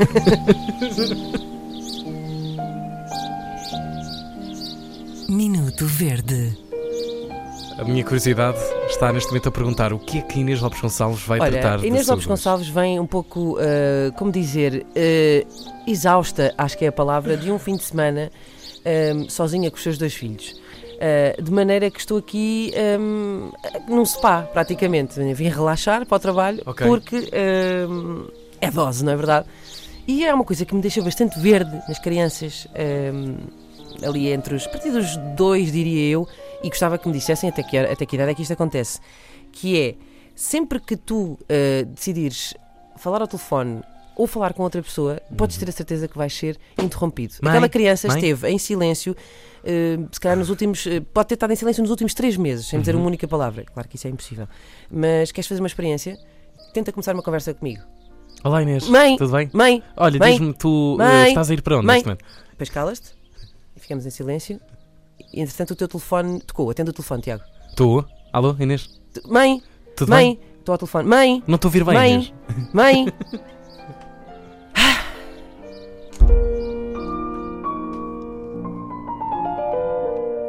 Minuto Verde. A minha curiosidade está neste momento a perguntar o que é que Inês Lopes Gonçalves vai Olha, tratar de Inês Lopes? Gonçalves vem um pouco, eh, como dizer, eh, exausta, acho que é a palavra, de um fim de semana eh, sozinha com os seus dois filhos. Eh, de maneira que estou aqui eh, num spa, praticamente. Vim relaxar para o trabalho, Ok. porque eh, é dose, não é verdade? E é uma coisa que me deixa bastante verde nas crianças, eh, ali entre os. a partir dos dois, diria eu, e gostava que me dissessem até que, até que idade é que isto acontece. Que é sempre que tu eh, decidires falar ao telefone ou falar com outra pessoa, podes ter a certeza que vais ser interrompido. Mãe, Aquela criança mãe. esteve em silêncio, eh, se calhar nos últimos. eh, pode ter estado em silêncio nos últimos três meses, sem dizer Uhum. uma única palavra. Claro que isso é impossível. Mas queres fazer uma experiência? Tenta começar uma conversa comigo. Olá Inês, Mãe! tudo bem? Mãe! Olha, diz-me, tu eh, Mãe! estás a ir para onde Mãe! neste momento? Depois calas-te e ficamos em silêncio. E entretanto o teu telefone tocou. Atende o telefone, Tiago. Tu? Alô, Inês? Tu- Mãe! Tudo mãe! bem? Estou ao telefone. Mãe! Não estou a ouvir bem, Mãe! Inês. Mãe!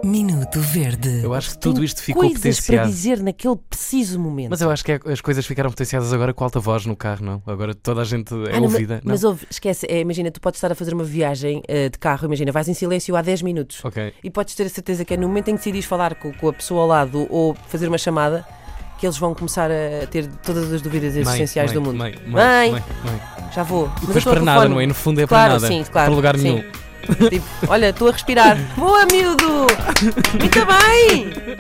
Minuto Verde. Eu acho que tudo isto ficou coisas para potenciado. dizer naquele preciso momento. Mas eu acho que é- as coisas ficaram potenciadas agora com alta voz no carro, não? Agora toda a gente é Ah, não, ouvida. Mas, não? mas ouve, esquece, é, imagina, tu podes estar a fazer uma viagem eh, de carro, imagina, vais em silêncio há 10 minutos Ok. e podes ter a certeza que é no momento em que decidis falar com, com a pessoa ao lado ou fazer uma chamada que eles vão começar a ter todas as dúvidas Mãe, existenciais mãe, do mundo. Mãe, mãe, Mãe! mãe. Já vou. Mas depois para nada, não é? No fundo é Claro, para nada. sim, claro. Para lugar sim. nenhum. Tipo, olha, estou a respirar. Boa, miúdo! Muito bem!